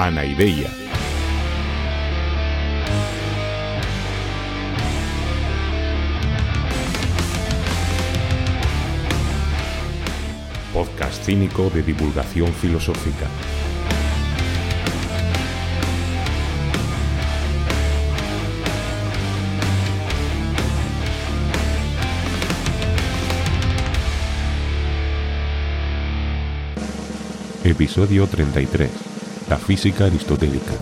Anaideia. Podcast cínico de divulgación filosófica. Episodio 33. La física aristotélica.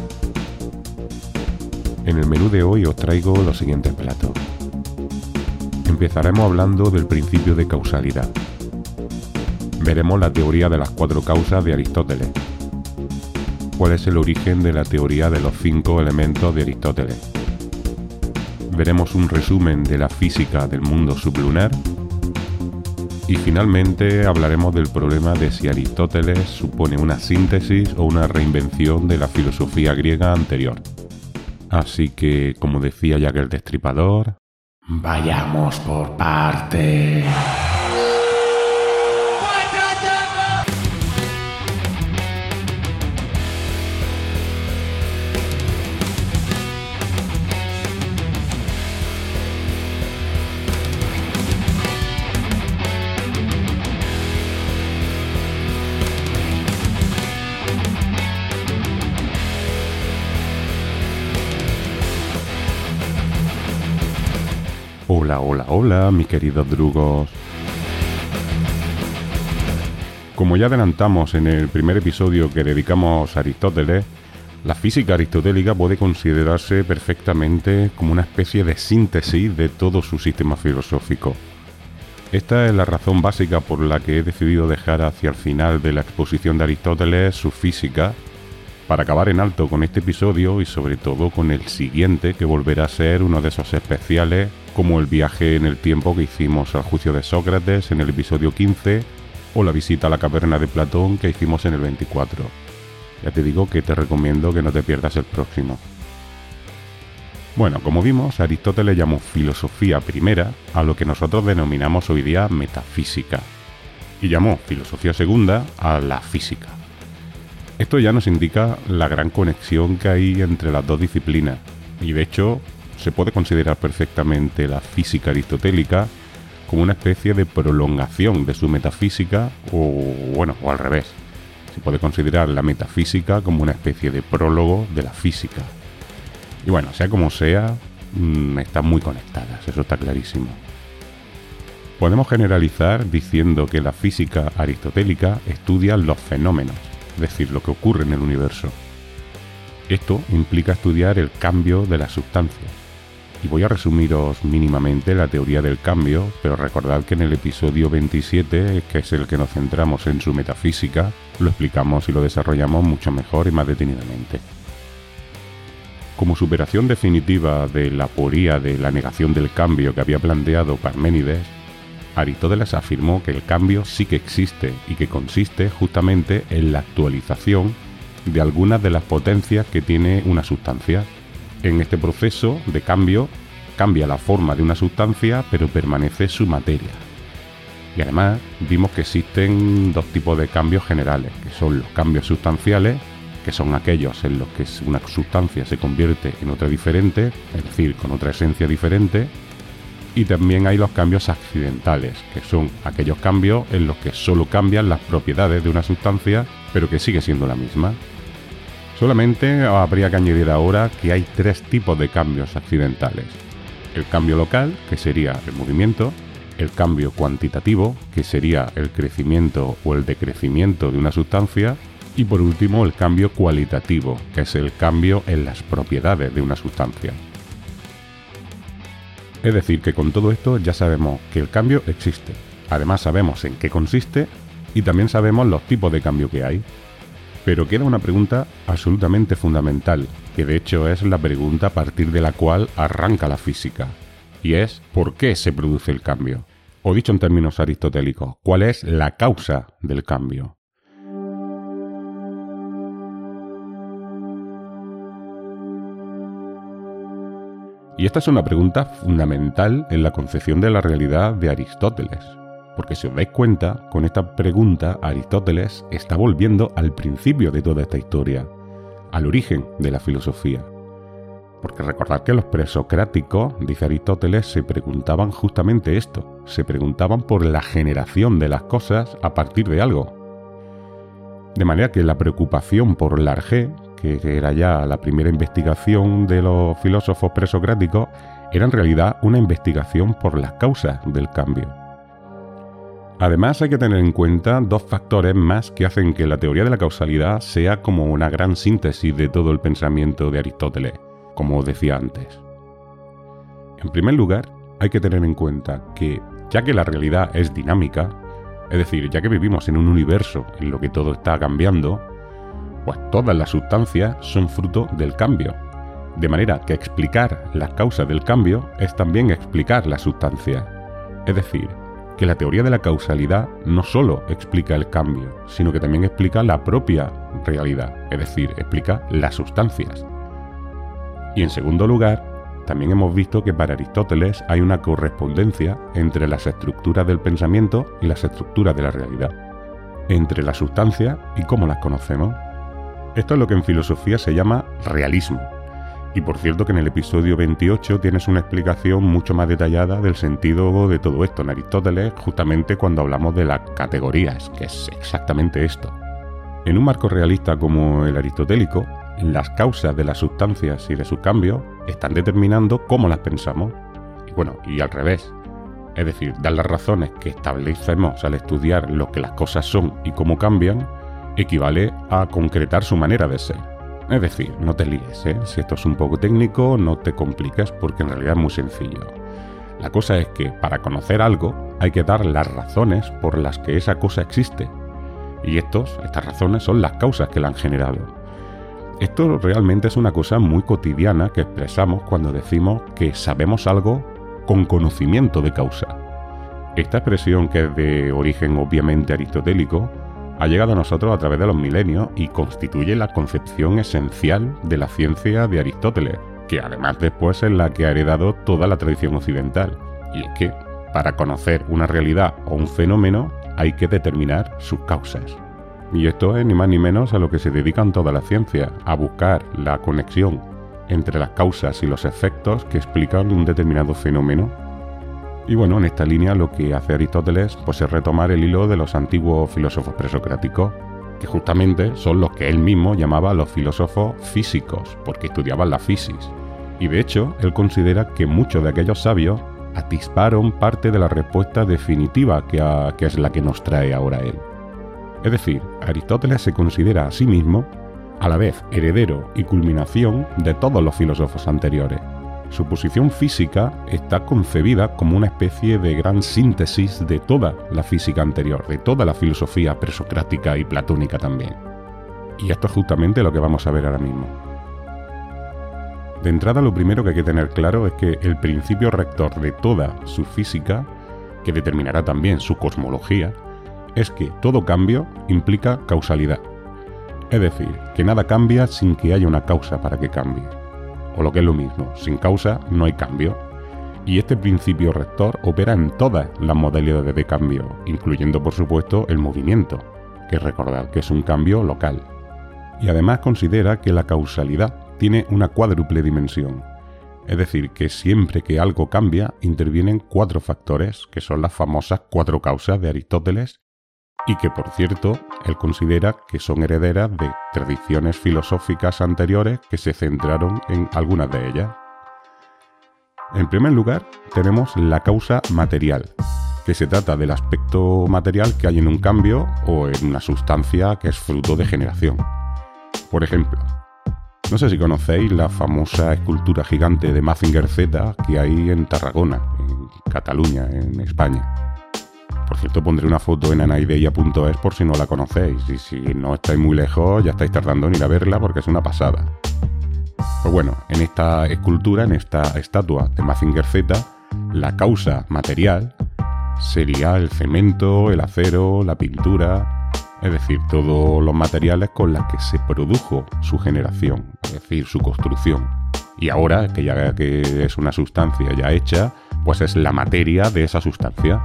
En el menú de hoy os traigo los siguientes platos. Empezaremos hablando del principio de causalidad. Veremos la teoría de las cuatro causas de Aristóteles. ¿Cuál es el origen de la teoría de los cinco elementos de Aristóteles? Veremos un resumen de la física del mundo sublunar y finalmente hablaremos del problema de si Aristóteles supone una síntesis o una reinvención de la filosofía griega anterior. Así que, como decía Jack el Destripador, vayamos por partes. Hola, hola, hola, mis queridos drugos. Como ya adelantamos en el primer episodio que dedicamos a Aristóteles, la física aristotélica puede considerarse perfectamente como una especie de síntesis de todo su sistema filosófico. Esta es la razón básica por la que he decidido dejar hacia el final de la exposición de Aristóteles su física, para acabar en alto con este episodio y sobre todo con el siguiente que volverá a ser uno de esos especiales como el viaje en el tiempo que hicimos al juicio de Sócrates en el episodio 15 o la visita a la caverna de Platón que hicimos en el 24. Ya te digo que te recomiendo que no te pierdas el próximo. Bueno, como vimos, Aristóteles llamó filosofía primera a lo que nosotros denominamos hoy día metafísica y llamó filosofía segunda a la física. Esto ya nos indica la gran conexión que hay entre las dos disciplinas y de hecho se puede considerar perfectamente la física aristotélica como una especie de prolongación de su metafísica o bueno, o al revés. Se puede considerar la metafísica como una especie de prólogo de la física. Y bueno, sea como sea, mm, están muy conectadas, eso está clarísimo. Podemos generalizar diciendo que la física aristotélica estudia los fenómenos, es decir, lo que ocurre en el universo. Esto implica estudiar el cambio de las sustancias, y voy a resumiros mínimamente la teoría del cambio, pero recordad que en el episodio 27, que es el que nos centramos en su metafísica, lo explicamos y lo desarrollamos mucho mejor y más detenidamente. Como superación definitiva de la aporía de la negación del cambio que había planteado Parménides, Aristóteles afirmó que el cambio sí que existe y que consiste justamente en la actualización de algunas de las potencias que tiene una sustancia en este proceso de cambio cambia la forma de una sustancia pero permanece su materia. Y además vimos que existen dos tipos de cambios generales, que son los cambios sustanciales, que son aquellos en los que una sustancia se convierte en otra diferente, es decir, con otra esencia diferente, y también hay los cambios accidentales, que son aquellos cambios en los que solo cambian las propiedades de una sustancia, pero que sigue siendo la misma. Solamente habría que añadir ahora que hay tres tipos de cambios accidentales. El cambio local, que sería el movimiento, el cambio cuantitativo, que sería el crecimiento o el decrecimiento de una sustancia, y por último el cambio cualitativo, que es el cambio en las propiedades de una sustancia. Es decir, que con todo esto ya sabemos que el cambio existe, además sabemos en qué consiste y también sabemos los tipos de cambio que hay, pero queda una pregunta absolutamente fundamental, que de hecho es la pregunta a partir de la cual arranca la física, y es ¿por qué se produce el cambio? O dicho en términos aristotélicos, ¿cuál es la causa del cambio? Y esta es una pregunta fundamental en la concepción de la realidad de Aristóteles, porque si os dais cuenta, con esta pregunta Aristóteles está volviendo al principio de toda esta historia, al origen de la filosofía. Porque recordad que los presocráticos, dice Aristóteles, se preguntaban justamente esto, se preguntaban por la generación de las cosas a partir de algo. De manera que la preocupación por la arge, que era ya la primera investigación de los filósofos presocráticos, era en realidad una investigación por las causas del cambio. Además hay que tener en cuenta dos factores más que hacen que la teoría de la causalidad sea como una gran síntesis de todo el pensamiento de Aristóteles como decía antes. En primer lugar, hay que tener en cuenta que, ya que la realidad es dinámica, es decir, ya que vivimos en un universo en lo que todo está cambiando, pues todas las sustancias son fruto del cambio. De manera que explicar las causas del cambio es también explicar la sustancia. Es decir, que la teoría de la causalidad no solo explica el cambio, sino que también explica la propia realidad, es decir, explica las sustancias. Y en segundo lugar, también hemos visto que para Aristóteles hay una correspondencia entre las estructuras del pensamiento y las estructuras de la realidad, entre la sustancia y cómo las conocemos. Esto es lo que en filosofía se llama realismo. Y por cierto que en el episodio 28 tienes una explicación mucho más detallada del sentido de todo esto en Aristóteles, justamente cuando hablamos de las categorías, que es exactamente esto. En un marco realista como el aristotélico, las causas de las sustancias y de su cambio están determinando cómo las pensamos. Y bueno, y al revés. Es decir, dar las razones que establecemos al estudiar lo que las cosas son y cómo cambian, equivale a concretar su manera de ser. Es decir, no te líes, ¿eh? si esto es un poco técnico, no te compliques porque en realidad es muy sencillo. La cosa es que para conocer algo hay que dar las razones por las que esa cosa existe. Y estos, estas razones son las causas que la han generado. Esto realmente es una cosa muy cotidiana que expresamos cuando decimos que sabemos algo con conocimiento de causa. Esta expresión, que es de origen obviamente aristotélico, ha llegado a nosotros a través de los milenios y constituye la concepción esencial de la ciencia de Aristóteles, que además después es la que ha heredado toda la tradición occidental. Y es que, para conocer una realidad o un fenómeno, hay que determinar sus causas. Y esto es ni más ni menos a lo que se dedican toda la ciencia, a buscar la conexión entre las causas y los efectos que explican un determinado fenómeno. Y bueno, en esta línea lo que hace Aristóteles pues, es retomar el hilo de los antiguos filósofos presocráticos, que justamente son los que él mismo llamaba los filósofos físicos, porque estudiaban la fisis. Y de hecho, él considera que muchos de aquellos sabios atisparon parte de la respuesta definitiva que es la que nos trae ahora él. Es decir, Aristóteles se considera a sí mismo a la vez heredero y culminación de todos los filósofos anteriores. Su posición física está concebida como una especie de gran síntesis de toda la física anterior, de toda la filosofía presocrática y platónica también. Y esto es justamente lo que vamos a ver ahora mismo. De entrada lo primero que hay que tener claro es que el principio rector de toda su física, que determinará también su cosmología, es que todo cambio implica causalidad. Es decir, que nada cambia sin que haya una causa para que cambie. O lo que es lo mismo, sin causa no hay cambio. Y este principio rector opera en todas las modalidades de cambio, incluyendo por supuesto el movimiento, que recordad que es un cambio local. Y además considera que la causalidad tiene una cuádruple dimensión. Es decir, que siempre que algo cambia, intervienen cuatro factores, que son las famosas cuatro causas de Aristóteles y que por cierto él considera que son herederas de tradiciones filosóficas anteriores que se centraron en algunas de ellas. En primer lugar, tenemos la causa material, que se trata del aspecto material que hay en un cambio o en una sustancia que es fruto de generación. Por ejemplo, no sé si conocéis la famosa escultura gigante de Mazinger Z que hay en Tarragona, en Cataluña, en España. Por cierto, pondré una foto en anaideia.es por si no la conocéis. Y si no estáis muy lejos, ya estáis tardando en ir a verla porque es una pasada. Pues bueno, en esta escultura, en esta estatua de Mazinger Z, la causa material sería el cemento, el acero, la pintura, es decir, todos los materiales con los que se produjo su generación, es decir, su construcción. Y ahora, que ya que es una sustancia ya hecha, pues es la materia de esa sustancia.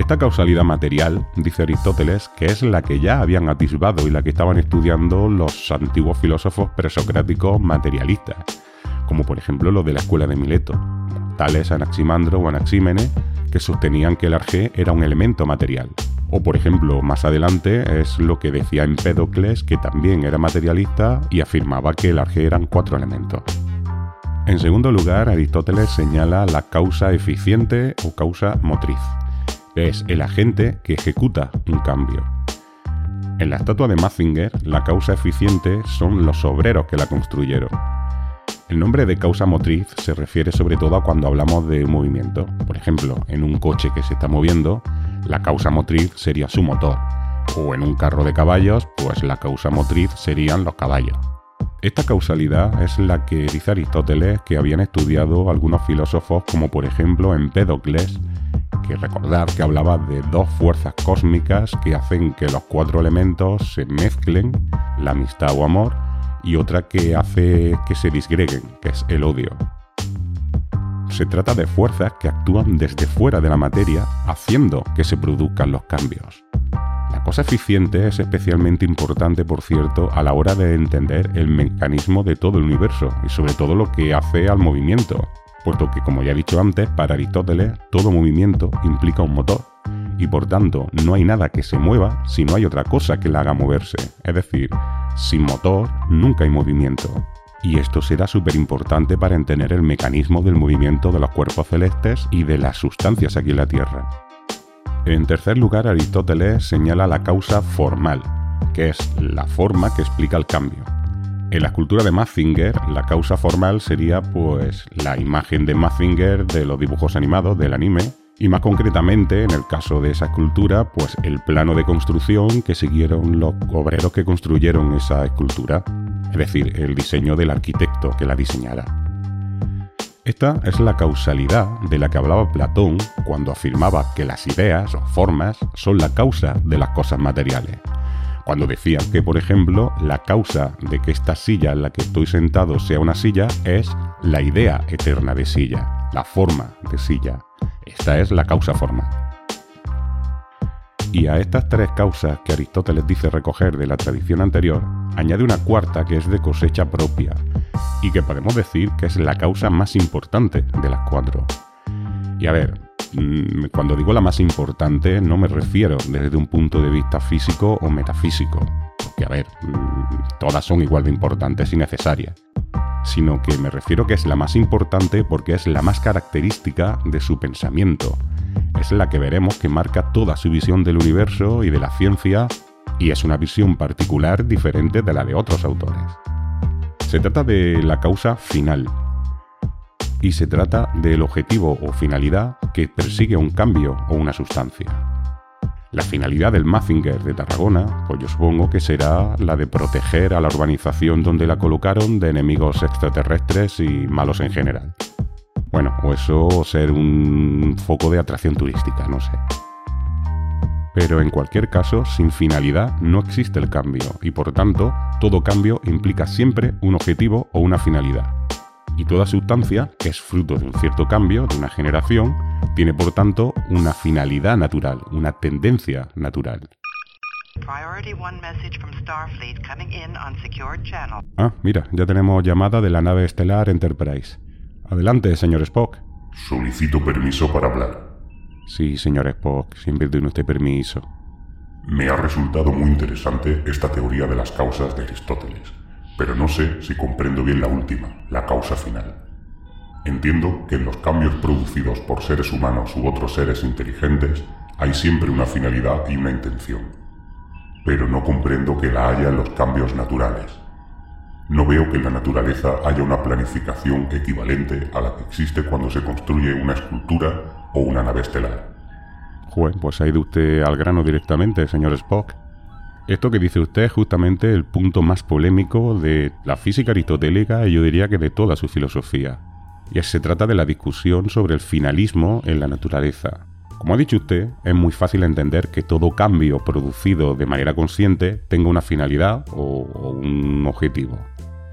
Esta causalidad material, dice Aristóteles, que es la que ya habían atisbado y la que estaban estudiando los antiguos filósofos presocráticos materialistas, como por ejemplo los de la escuela de Mileto, tales Anaximandro o Anaxímenes, que sostenían que el arjé era un elemento material. O por ejemplo, más adelante es lo que decía Empédocles, que también era materialista y afirmaba que el arjé eran cuatro elementos. En segundo lugar, Aristóteles señala la causa eficiente o causa motriz es el agente que ejecuta un cambio. En la estatua de Mazinger, la causa eficiente son los obreros que la construyeron. El nombre de causa motriz se refiere sobre todo a cuando hablamos de movimiento. Por ejemplo, en un coche que se está moviendo, la causa motriz sería su motor. O en un carro de caballos, pues la causa motriz serían los caballos. Esta causalidad es la que dice Aristóteles que habían estudiado algunos filósofos como por ejemplo Empédocles que recordar que hablaba de dos fuerzas cósmicas que hacen que los cuatro elementos se mezclen, la amistad o amor, y otra que hace que se disgreguen, que es el odio. Se trata de fuerzas que actúan desde fuera de la materia, haciendo que se produzcan los cambios. La cosa eficiente es especialmente importante, por cierto, a la hora de entender el mecanismo de todo el universo y sobre todo lo que hace al movimiento, puesto que, como ya he dicho antes, para Aristóteles todo movimiento implica un motor, y por tanto no hay nada que se mueva si no hay otra cosa que la haga moverse. Es decir, sin motor nunca hay movimiento. Y esto será súper importante para entender el mecanismo del movimiento de los cuerpos celestes y de las sustancias aquí en la Tierra. En tercer lugar, Aristóteles señala la causa formal, que es la forma que explica el cambio. En la escultura de Mazinger, la causa formal sería pues la imagen de Mazinger de los dibujos animados del anime, y más concretamente, en el caso de esa escultura, pues el plano de construcción que siguieron los obreros que construyeron esa escultura, es decir, el diseño del arquitecto que la diseñara. Esta es la causalidad de la que hablaba Platón cuando afirmaba que las ideas o formas son la causa de las cosas materiales cuando decía que, por ejemplo, la causa de que esta silla en la que estoy sentado sea una silla es la idea eterna de silla, la forma de silla. Esta es la causa forma. Y a estas tres causas que Aristóteles dice recoger de la tradición anterior, añade una cuarta que es de cosecha propia, y que podemos decir que es la causa más importante de las cuatro. Y a ver, cuando digo la más importante no me refiero desde un punto de vista físico o metafísico, porque a ver, mm, todas son igual de importantes y necesarias, sino que me refiero que es la más importante porque es la más característica de su pensamiento. Es la que veremos que marca toda su visión del universo y de la ciencia y es una visión particular diferente de la de otros autores. Se trata de la causa final, y se trata del objetivo o finalidad que persigue un cambio o una sustancia. La finalidad del Mazinger de Tarragona, pues yo supongo que será la de proteger a la urbanización donde la colocaron de enemigos extraterrestres y malos en general. Bueno, o eso ser un foco de atracción turística, no sé. Pero en cualquier caso, sin finalidad no existe el cambio y por tanto, todo cambio implica siempre un objetivo o una finalidad y toda sustancia, que es fruto de un cierto cambio, de una generación, tiene por tanto una finalidad natural, una tendencia natural. Ah, mira, ya tenemos llamada de la nave estelar Enterprise. Adelante, señor Spock. Solicito permiso para hablar. Sí, señor Spock, siempre tiene usted permiso. Me ha resultado muy interesante esta teoría de las causas de Aristóteles pero no sé si comprendo bien la última, la causa final. Entiendo que en los cambios producidos por seres humanos u otros seres inteligentes hay siempre una finalidad y una intención, pero no comprendo que la haya en los cambios naturales. No veo que en la naturaleza haya una planificación equivalente a la que existe cuando se construye una escultura o una nave estelar. pues ha ido usted al grano directamente, señor Spock. Esto que dice usted es justamente el punto más polémico de la física aristotélica y yo diría que de toda su filosofía. Y se trata de la discusión sobre el finalismo en la naturaleza. Como ha dicho usted, es muy fácil entender que todo cambio producido de manera consciente tenga una finalidad o, un objetivo.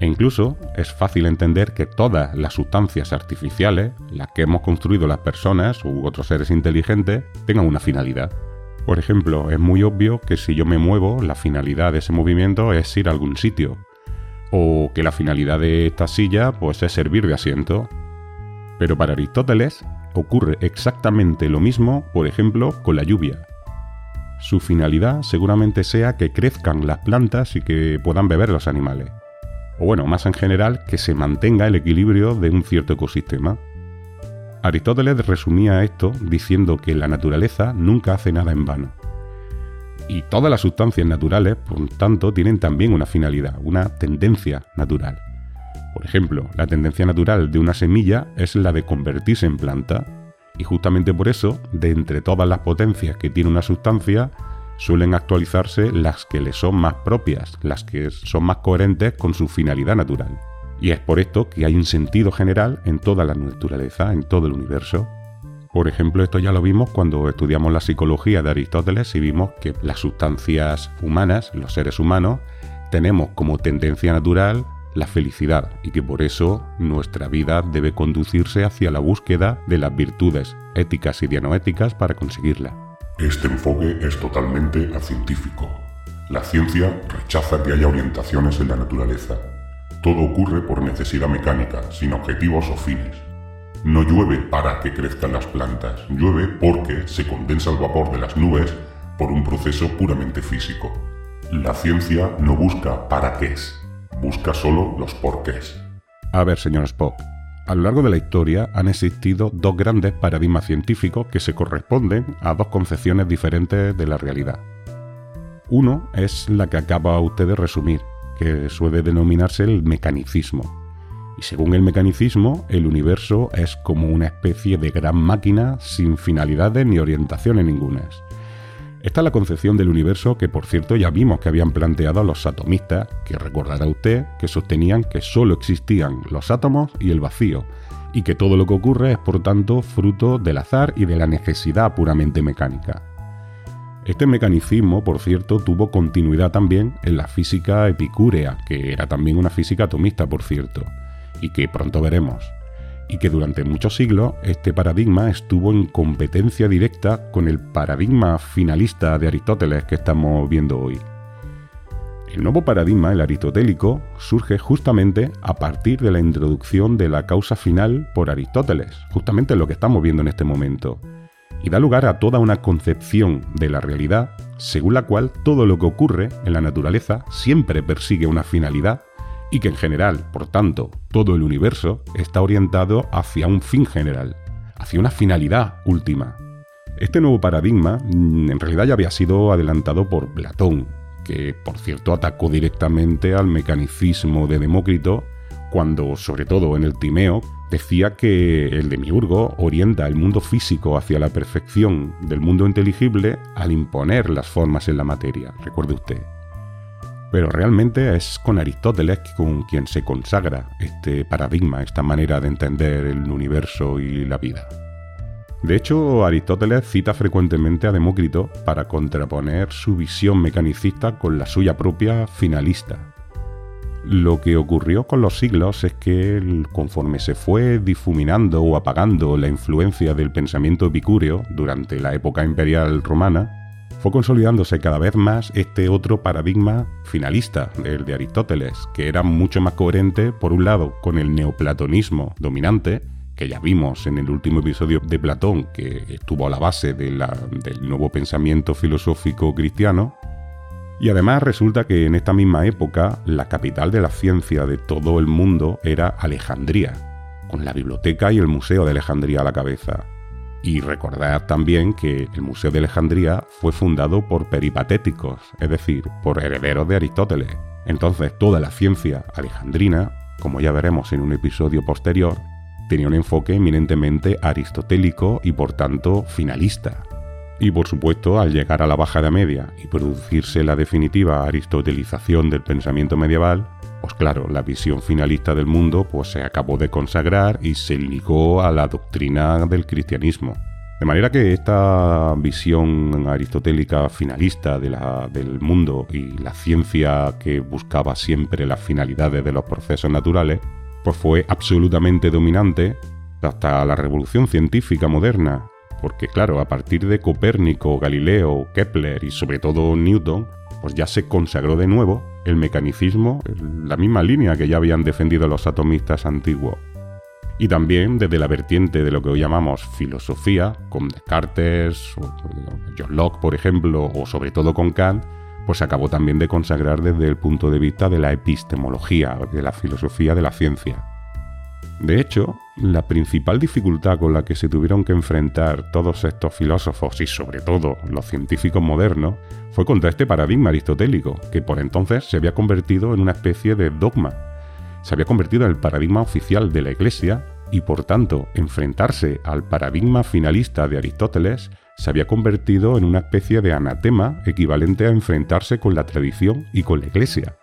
E incluso es fácil entender que todas las sustancias artificiales, las que hemos construido las personas u otros seres inteligentes, tengan una finalidad. Por ejemplo, es muy obvio que si yo me muevo, la finalidad de ese movimiento es ir a algún sitio. O que la finalidad de esta silla pues es servir de asiento. Pero para Aristóteles ocurre exactamente lo mismo, por ejemplo, con la lluvia. Su finalidad seguramente sea que crezcan las plantas y que puedan beber los animales o bueno, más en general, que se mantenga el equilibrio de un cierto ecosistema. Aristóteles resumía esto diciendo que la naturaleza nunca hace nada en vano. Y todas las sustancias naturales, por tanto, tienen también una finalidad, una tendencia natural. Por ejemplo, la tendencia natural de una semilla es la de convertirse en planta, y justamente por eso, de entre todas las potencias que tiene una sustancia, suelen actualizarse las que le son más propias, las que son más coherentes con su finalidad natural. Y es por esto que hay un sentido general en toda la naturaleza, en todo el universo. Por ejemplo, esto ya lo vimos cuando estudiamos la psicología de Aristóteles y vimos que las sustancias humanas, los seres humanos, tenemos como tendencia natural la felicidad y que por eso nuestra vida debe conducirse hacia la búsqueda de las virtudes éticas y dianoéticas para conseguirla. Este enfoque es totalmente acientífico. La ciencia rechaza que haya orientaciones en la naturaleza. Todo ocurre por necesidad mecánica, sin objetivos o fines. No llueve para que crezcan las plantas, llueve porque se condensa el vapor de las nubes por un proceso puramente físico. La ciencia no busca para qué es, busca solo los porqués. A ver, señor Spock, a lo largo de la historia han existido dos grandes paradigmas científicos que se corresponden a dos concepciones diferentes de la realidad. Uno es la que acaba usted de resumir, que suele denominarse el mecanicismo. Y según el mecanicismo, el universo es como una especie de gran máquina sin finalidades ni orientaciones ningunas. Esta es la concepción del universo que por cierto ya vimos que habían planteado los atomistas, que recordará usted que sostenían que solo existían los átomos y el vacío, y que todo lo que ocurre es por tanto fruto del azar y de la necesidad puramente mecánica. Este mecanicismo, por cierto, tuvo continuidad también en la física epicúrea, que era también una física atomista, por cierto, y que pronto veremos y que durante muchos siglos este paradigma estuvo en competencia directa con el paradigma finalista de Aristóteles que estamos viendo hoy. El nuevo paradigma, el aristotélico, surge justamente a partir de la introducción de la causa final por Aristóteles, justamente lo que estamos viendo en este momento, y da lugar a toda una concepción de la realidad según la cual todo lo que ocurre en la naturaleza siempre persigue una finalidad y que en general, por tanto, todo el universo está orientado hacia un fin general, hacia una finalidad última. Este nuevo paradigma mm, en realidad ya había sido adelantado por Platón, que por cierto atacó directamente al mecanicismo de Demócrito cuando, sobre todo en el Timeo, decía que el demiurgo orienta el mundo físico hacia la perfección del mundo inteligible al imponer las formas en la materia, recuerde usted. Pero realmente es con Aristóteles con quien se consagra este paradigma, esta manera de entender el universo y la vida. De hecho, Aristóteles cita frecuentemente a Demócrito para contraponer su visión mecanicista con la suya propia finalista. Lo que ocurrió con los siglos es que conforme se fue difuminando o apagando la influencia del pensamiento epicúreo durante la época imperial romana, fue consolidándose cada vez más este otro paradigma finalista, el de Aristóteles, que era mucho más coherente, por un lado, con el neoplatonismo dominante, que ya vimos en el último episodio de Platón, que estuvo a la base del nuevo pensamiento filosófico cristiano, y además resulta que en esta misma época la capital de la ciencia de todo el mundo era Alejandría, con la biblioteca y el Museo de Alejandría a la cabeza. Y recordad también que el Museo de Alejandría fue fundado por peripatéticos, es decir, por herederos de Aristóteles. Entonces toda la ciencia alejandrina, como ya veremos en un episodio posterior, tenía un enfoque eminentemente aristotélico y por tanto finalista. Y por supuesto, al llegar a la Baja Edad Media y producirse la definitiva aristotelización del pensamiento medieval, pues claro, la visión finalista del mundo pues se acabó de consagrar y se ligó a la doctrina del cristianismo. De manera que esta visión aristotélica finalista del mundo y la ciencia que buscaba siempre las finalidades de los procesos naturales, pues fue absolutamente dominante hasta la revolución científica moderna, porque claro, a partir de Copérnico, Galileo, Kepler y sobre todo Newton, pues ya se consagró de nuevo el mecanicismo, la misma línea que ya habían defendido los atomistas antiguos y también desde la vertiente de lo que hoy llamamos filosofía, con Descartes, o John Locke, por ejemplo, o sobre todo con Kant, pues acabó también de consagrar desde el punto de vista de la epistemología, de la filosofía de la ciencia. De hecho, la principal dificultad con la que se tuvieron que enfrentar todos estos filósofos y sobre todo los científicos modernos fue contra este paradigma aristotélico, que por entonces se había convertido en una especie de dogma se había convertido en el paradigma oficial de la Iglesia y por tanto enfrentarse al paradigma finalista de Aristóteles se había convertido en una especie de anatema equivalente a enfrentarse con la tradición y con la Iglesia.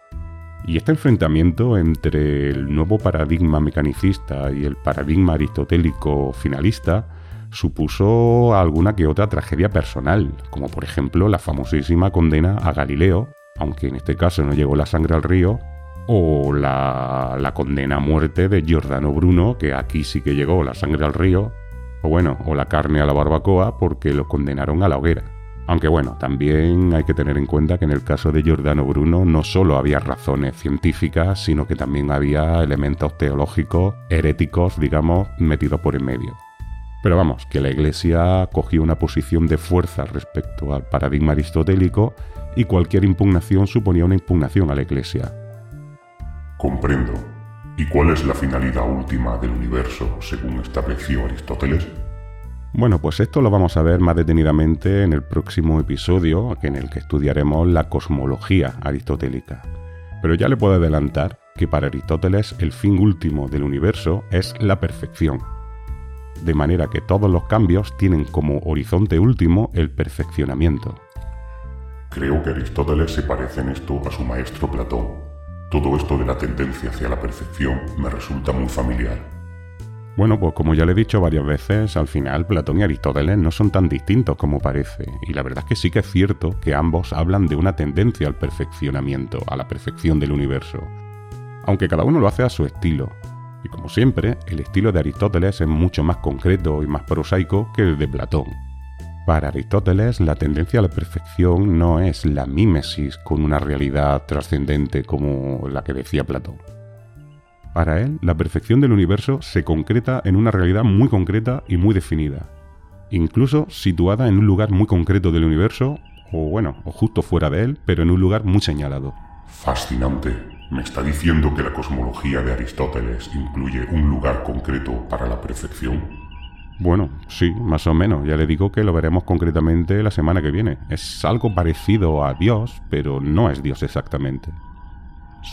Y este enfrentamiento entre el nuevo paradigma mecanicista y el paradigma aristotélico finalista supuso alguna que otra tragedia personal, como por ejemplo la famosísima condena a Galileo, aunque en este caso no llegó la sangre al río, o la, condena a muerte de Giordano Bruno, que aquí sí que llegó la sangre al río, o bueno, o la carne a la barbacoa porque lo condenaron a la hoguera. Aunque bueno, también hay que tener en cuenta que en el caso de Giordano Bruno no solo había razones científicas, sino que también había elementos teológicos, heréticos, digamos, metidos por en medio. Pero vamos, que la Iglesia cogió una posición de fuerza respecto al paradigma aristotélico y cualquier impugnación suponía una impugnación a la Iglesia. Comprendo. ¿Y cuál es la finalidad última del universo según estableció Aristóteles? Bueno, pues esto lo vamos a ver más detenidamente en el próximo episodio, en el que estudiaremos la cosmología aristotélica. Pero ya le puedo adelantar que para Aristóteles el fin último del universo es la perfección. De manera que todos los cambios tienen como horizonte último el perfeccionamiento. Creo que Aristóteles se parece en esto a su maestro Platón, todo esto de la tendencia hacia la perfección me resulta muy familiar. Bueno, pues como ya le he dicho varias veces, al final Platón y Aristóteles no son tan distintos como parece, y la verdad es que sí que es cierto que ambos hablan de una tendencia al perfeccionamiento, a la perfección del universo, aunque cada uno lo hace a su estilo. Y como siempre, el estilo de Aristóteles es mucho más concreto y más prosaico que el de Platón. Para Aristóteles, la tendencia a la perfección no es la mímesis con una realidad trascendente como la que decía Platón. Para él, la perfección del universo se concreta en una realidad muy concreta y muy definida, incluso situada en un lugar muy concreto del universo, o bueno, o justo fuera de él, pero en un lugar muy señalado. Fascinante. ¿Me está diciendo que la cosmología de Aristóteles incluye un lugar concreto para la perfección? Bueno, sí, más o menos. Ya le digo que lo veremos concretamente la semana que viene. Es algo parecido a Dios, pero no es Dios exactamente.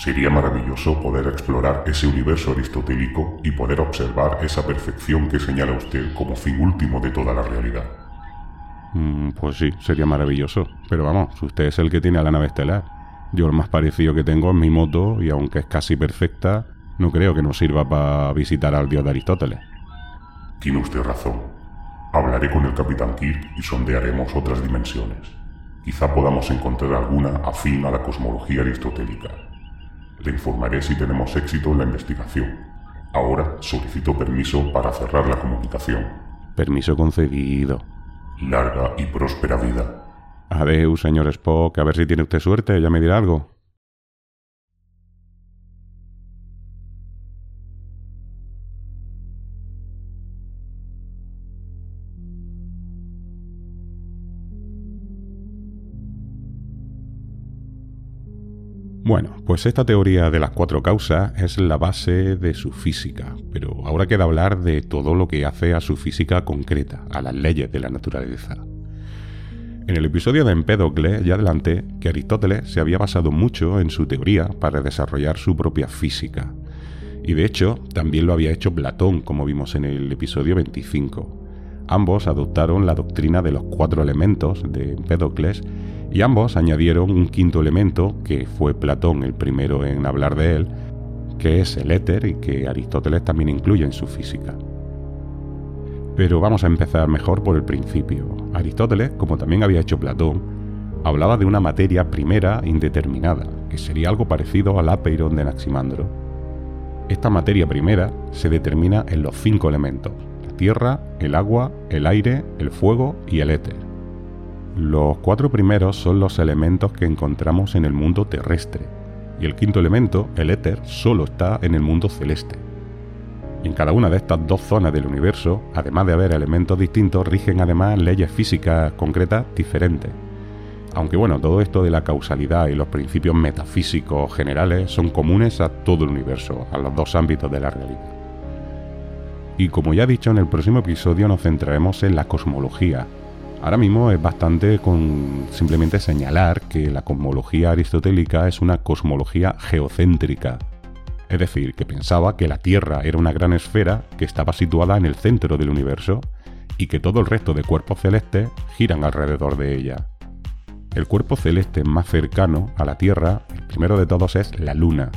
Sería maravilloso poder explorar ese universo aristotélico y poder observar esa perfección que señala usted como fin último de toda la realidad. Mm, pues sí, sería maravilloso. Pero vamos, usted es el que tiene a la nave estelar. Yo lo más parecido que tengo es mi moto y aunque es casi perfecta, no creo que nos sirva para visitar al dios de Aristóteles. Tiene usted razón. Hablaré con el capitán Kirk y sondearemos otras dimensiones. Quizá podamos encontrar alguna afín a la cosmología aristotélica. Le informaré si tenemos éxito en la investigación. Ahora solicito permiso para cerrar la comunicación. Permiso concedido. Larga y próspera vida. Adeus, señor Spock. A ver si tiene usted suerte. Ya me dirá algo. Bueno, pues esta teoría de las cuatro causas es la base de su física, pero ahora queda hablar de todo lo que hace a su física concreta, a las leyes de la naturaleza. En el episodio de Empédocles ya adelanté que Aristóteles se había basado mucho en su teoría para desarrollar su propia física. Y de hecho, también lo había hecho Platón, como vimos en el episodio 25. Ambos adoptaron la doctrina de los cuatro elementos de Empédocles y ambos añadieron un quinto elemento, que fue Platón el primero en hablar de él, que es el éter y que Aristóteles también incluye en su física. Pero vamos a empezar mejor por el principio. Aristóteles, como también había hecho Platón, hablaba de una materia primera indeterminada, que sería algo parecido al apeiron de Anaximandro. Esta materia primera se determina en los cinco elementos, la tierra, el agua, el aire, el fuego y el éter. Los cuatro primeros son los elementos que encontramos en el mundo terrestre, y el quinto elemento, el éter, solo está en el mundo celeste. En cada una de estas dos zonas del universo, además de haber elementos distintos, rigen además leyes físicas concretas diferentes. Aunque bueno, todo esto de la causalidad y los principios metafísicos generales son comunes a todo el universo, a los dos ámbitos de la realidad. Y como ya he dicho, en el próximo episodio nos centraremos en la cosmología. Ahora mismo es bastante con simplemente señalar que la cosmología aristotélica es una cosmología geocéntrica, es decir, que pensaba que la Tierra era una gran esfera que estaba situada en el centro del universo y que todo el resto de cuerpos celestes giran alrededor de ella. El cuerpo celeste más cercano a la Tierra, el primero de todos es la Luna,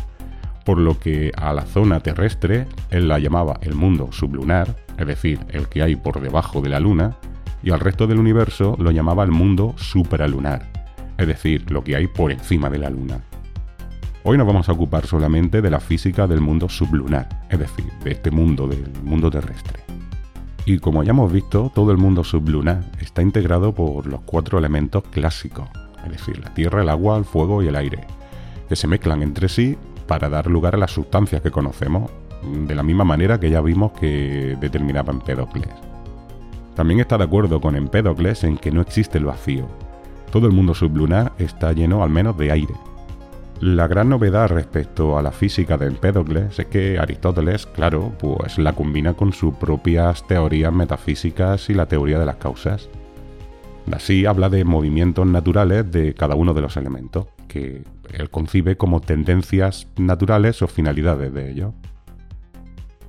por lo que a la zona terrestre él la llamaba el mundo sublunar, es decir, el que hay por debajo de la Luna, y al resto del universo lo llamaba el mundo supralunar, es decir, lo que hay por encima de la Luna. Hoy nos vamos a ocupar solamente de la física del mundo sublunar, es decir, de este mundo, del mundo terrestre. Y como ya hemos visto, todo el mundo sublunar está integrado por los cuatro elementos clásicos, es decir, la tierra, el agua, el fuego y el aire, que se mezclan entre sí para dar lugar a las sustancias que conocemos, de la misma manera que ya vimos que determinaba Empédocles. También está de acuerdo con Empédocles en que no existe el vacío. Todo el mundo sublunar está lleno al menos de aire, la gran novedad respecto a la física de Empédocles es que Aristóteles, claro, pues la combina con sus propias teorías metafísicas y la teoría de las causas. Así habla de movimientos naturales de cada uno de los elementos, que él concibe como tendencias naturales o finalidades de ellos.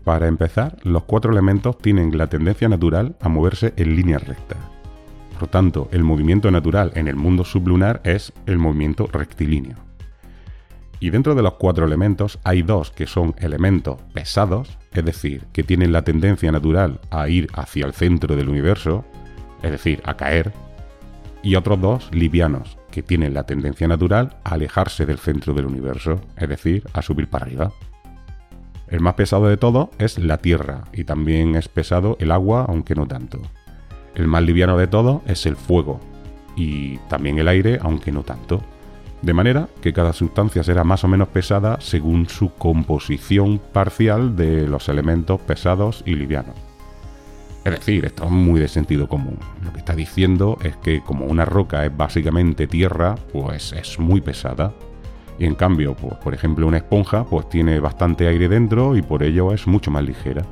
Para empezar, los cuatro elementos tienen la tendencia natural a moverse en línea recta. Por tanto, el movimiento natural en el mundo sublunar es el movimiento rectilíneo. Y dentro de los cuatro elementos hay dos que son elementos pesados, es decir, que tienen la tendencia natural a ir hacia el centro del universo, es decir, a caer, y otros dos livianos, que tienen la tendencia natural a alejarse del centro del universo, es decir, a subir para arriba. El más pesado de todos es la Tierra, y también es pesado el agua, aunque no tanto. El más liviano de todos es el fuego, y también el aire, aunque no tanto de manera que cada sustancia será más o menos pesada según su composición parcial de los elementos pesados y livianos. Es decir, esto es muy de sentido común. Lo que está diciendo es que como una roca es básicamente tierra, pues es muy pesada. Y en cambio, pues, por ejemplo, una esponja pues tiene bastante aire dentro y por ello es mucho más ligera.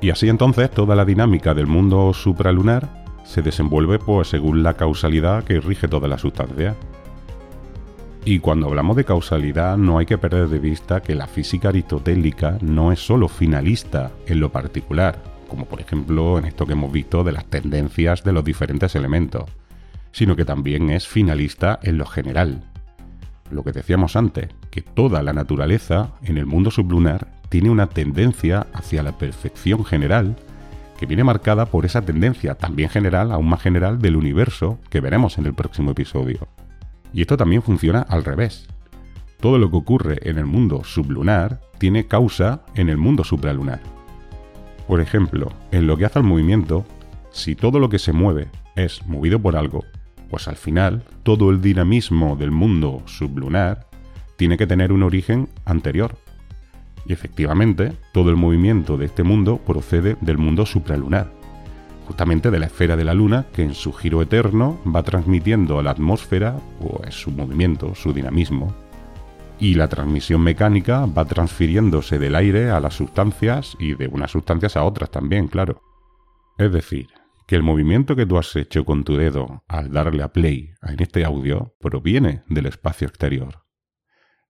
Y así entonces toda la dinámica del mundo supralunar se desenvuelve pues según la causalidad que rige toda la sustancia. Y cuando hablamos de causalidad no hay que perder de vista que la física aristotélica no es solo finalista en lo particular, como por ejemplo en esto que hemos visto de las tendencias de los diferentes elementos, sino que también es finalista en lo general. Lo que decíamos antes, que toda la naturaleza en el mundo sublunar tiene una tendencia hacia la perfección general que viene marcada por esa tendencia también general, aún más general, del universo que veremos en el próximo episodio. Y esto también funciona al revés. Todo lo que ocurre en el mundo sublunar tiene causa en el mundo supralunar. Por ejemplo, en lo que hace al movimiento, si todo lo que se mueve es movido por algo, pues al final todo el dinamismo del mundo sublunar tiene que tener un origen anterior. Y efectivamente, todo el movimiento de este mundo procede del mundo supralunar justamente de la esfera de la Luna, que en su giro eterno va transmitiendo a la atmósfera pues, su movimiento, su dinamismo. Y la transmisión mecánica va transfiriéndose del aire a las sustancias y de unas sustancias a otras también, claro. Es decir, que el movimiento que tú has hecho con tu dedo al darle a play en este audio proviene del espacio exterior.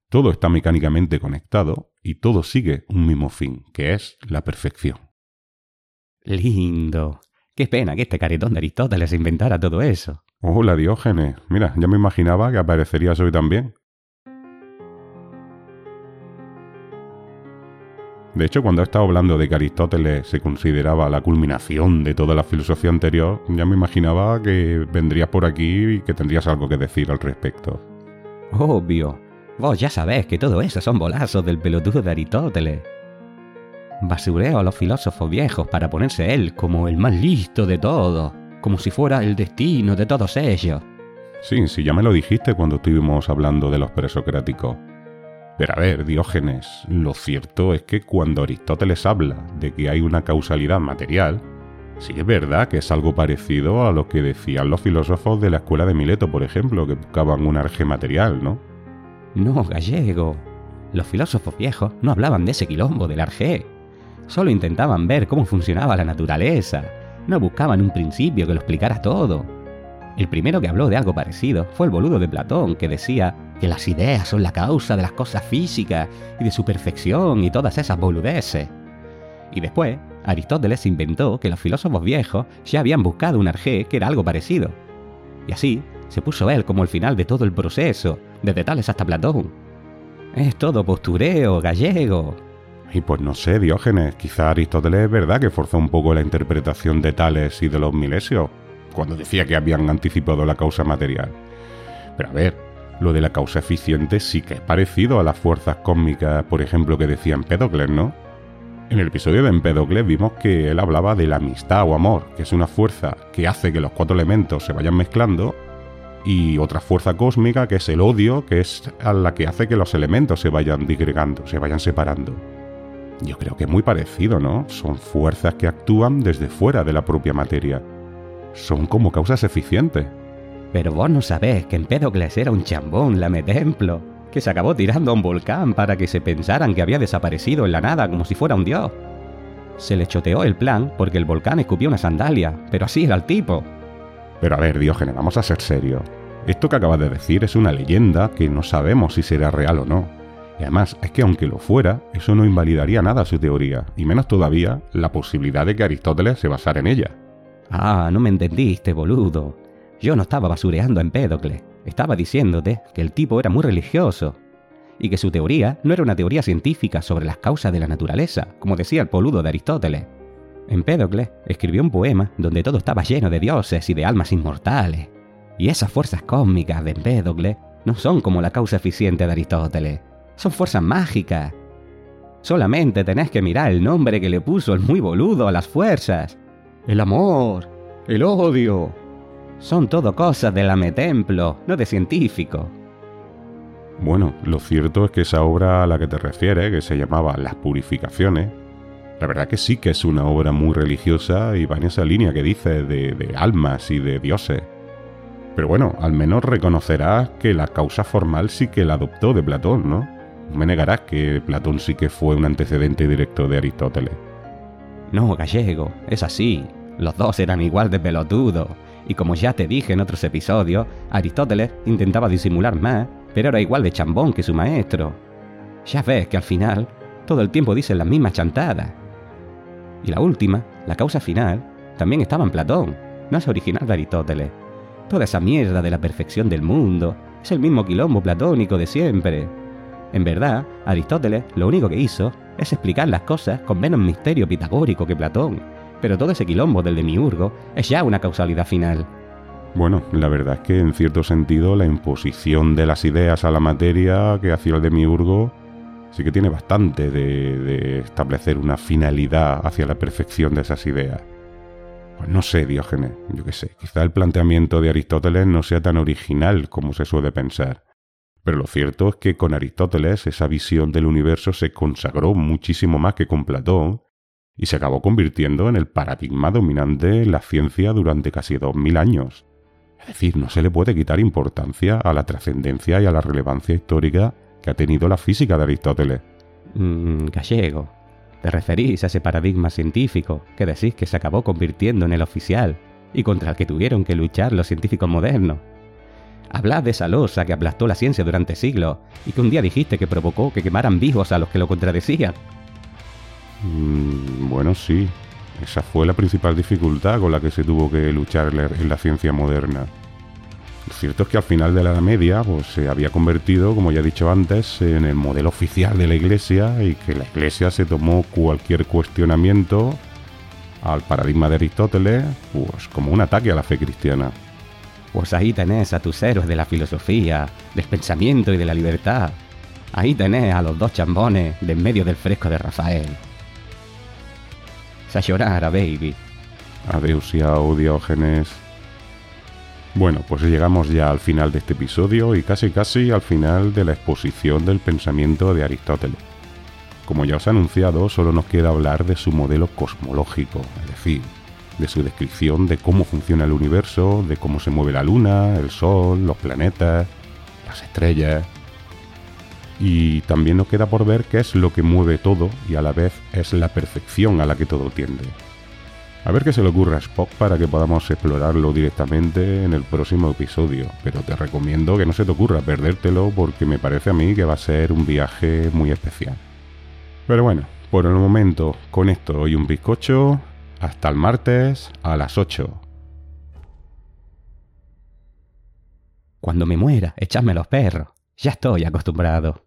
Todo está mecánicamente conectado y todo sigue un mismo fin, que es la perfección. Lindo. Qué pena que este caretón de Aristóteles inventara todo eso. Hola, Diógenes. Mira, ya me imaginaba que aparecerías hoy también. De hecho, cuando he estado hablando de que Aristóteles se consideraba la culminación de toda la filosofía anterior, ya me imaginaba que vendrías por aquí y que tendrías algo que decir al respecto. Obvio. Vos ya sabés que todo eso son bolazos del pelotudo de Aristóteles. Basureo a los filósofos viejos para ponerse él como el más listo de todos, como si fuera el destino de todos ellos. Sí, sí, ya me lo dijiste cuando estuvimos hablando de los presocráticos. Pero a ver, Diógenes, lo cierto es que cuando Aristóteles habla de que hay una causalidad material, sí es verdad que es algo parecido a lo que decían los filósofos de la escuela de Mileto, por ejemplo, que buscaban un arge material, ¿no? No, gallego. Los filósofos viejos no hablaban de ese quilombo del arjé. Solo intentaban ver cómo funcionaba la naturaleza. No buscaban un principio que lo explicara todo. El primero que habló de algo parecido fue el boludo de Platón, que decía que las ideas son la causa de las cosas físicas y de su perfección y todas esas boludeces. Y después, Aristóteles inventó que los filósofos viejos ya habían buscado un arjé que era algo parecido. Y así se puso él como el final de todo el proceso, desde Tales hasta Platón. Es todo postureo gallego. Y pues no sé, Diógenes, quizá Aristóteles es verdad que forzó un poco la interpretación de Tales y de los milesios, cuando decía que habían anticipado la causa material. Pero a ver, lo de la causa eficiente sí que es parecido a las fuerzas cósmicas, por ejemplo, que decía Empédocles, ¿no? En el episodio de Empédocles vimos que él hablaba de la amistad o amor, que es una fuerza que hace que los cuatro elementos se vayan mezclando, y otra fuerza cósmica que es el odio, que es a la que hace que los elementos se vayan digregando, se vayan separando. Yo creo que es muy parecido, ¿no? Son fuerzas que actúan desde fuera de la propia materia. Son como causas eficientes. Pero vos no sabés que Empédocles era un chambón templo, que se acabó tirando a un volcán para que se pensaran que había desaparecido en la nada como si fuera un dios. Se le choteó el plan porque el volcán escupió una sandalia, pero así era el tipo. Pero a ver, Diógenes, vamos a ser serios. Esto que acabas de decir es una leyenda que no sabemos si será real o no. Y además, es que aunque lo fuera, eso no invalidaría nada su teoría, y menos todavía la posibilidad de que Aristóteles se basara en ella. Ah, no me entendiste, boludo. Yo no estaba basureando a Empédocles, estaba diciéndote que el tipo era muy religioso, y que su teoría no era una teoría científica sobre las causas de la naturaleza, como decía el poludo de Aristóteles. Empédocles escribió un poema donde todo estaba lleno de dioses y de almas inmortales. Y esas fuerzas cósmicas de Empédocles no son como la causa eficiente de Aristóteles, son fuerzas mágicas. Solamente tenés que mirar el nombre que le puso el muy boludo a las fuerzas. El amor, el odio. Son todo cosas de lametemplo, no de científico. Bueno, lo cierto es que esa obra a la que te refieres, que se llamaba Las Purificaciones, la verdad que sí que es una obra muy religiosa y va en esa línea que dice de, de almas y de dioses. Pero bueno, al menos reconocerás que la causa formal sí que la adoptó de Platón, ¿no? Me negarás que Platón sí que fue un antecedente directo de Aristóteles. No, gallego, es así. Los dos eran igual de pelotudos. Y como ya te dije en otros episodios, Aristóteles intentaba disimular más, pero era igual de chambón que su maestro. Ya ves que al final, todo el tiempo dicen las mismas chantadas. Y la última, la causa final, también estaba en Platón, no es original de Aristóteles. Toda esa mierda de la perfección del mundo es el mismo quilombo platónico de siempre. En verdad, Aristóteles lo único que hizo es explicar las cosas con menos misterio pitagórico que Platón, pero todo ese quilombo del demiurgo es ya una causalidad final. Bueno, la verdad es que en cierto sentido la imposición de las ideas a la materia que hacía el demiurgo sí que tiene bastante de, establecer una finalidad hacia la perfección de esas ideas. Pues no sé, Diógenes, yo qué sé, quizá el planteamiento de Aristóteles no sea tan original como se suele pensar. Pero lo cierto es que con Aristóteles esa visión del universo se consagró muchísimo más que con Platón y se acabó convirtiendo en el paradigma dominante en la ciencia durante casi dos mil años. Es decir, no se le puede quitar importancia a la trascendencia y a la relevancia histórica que ha tenido la física de Aristóteles. Mm, gallego, ¿te referís a ese paradigma científico que decís que se acabó convirtiendo en el oficial y contra el que tuvieron que luchar los científicos modernos? Hablad de esa losa que aplastó la ciencia durante siglos y que un día dijiste que provocó que quemaran vivos a los que lo contradecían. Mm, bueno, sí. Esa fue la principal dificultad con la que se tuvo que luchar en la ciencia moderna. Lo cierto es que al final de la Edad Media pues, se había convertido, como ya he dicho antes, en el modelo oficial de la Iglesia y que la Iglesia se tomó cualquier cuestionamiento al paradigma de Aristóteles pues, como un ataque a la fe cristiana. Pues ahí tenés a tus héroes de la filosofía, del pensamiento y de la libertad. Ahí tenés a los dos chambones de en medio del fresco de Rafael. Sayonara, baby. Y. Bueno, pues llegamos ya al final de este episodio y casi casi al final de la exposición del pensamiento de Aristóteles. Como ya os he anunciado, solo nos queda hablar de su modelo cosmológico, es decir, de su descripción de cómo funciona el universo, de cómo se mueve la luna, el sol, los planetas, las estrellas. Y también nos queda por ver qué es lo que mueve todo y a la vez es la perfección a la que todo tiende. A ver qué se le ocurre a Spock para que podamos explorarlo directamente en el próximo episodio, pero te recomiendo que no se te ocurra perdértelo porque me parece a mí que va a ser un viaje muy especial. Pero bueno, por el momento, con esto y un bizcocho, hasta el martes a las 8. Cuando me muera, echadme los perros. Ya estoy acostumbrado.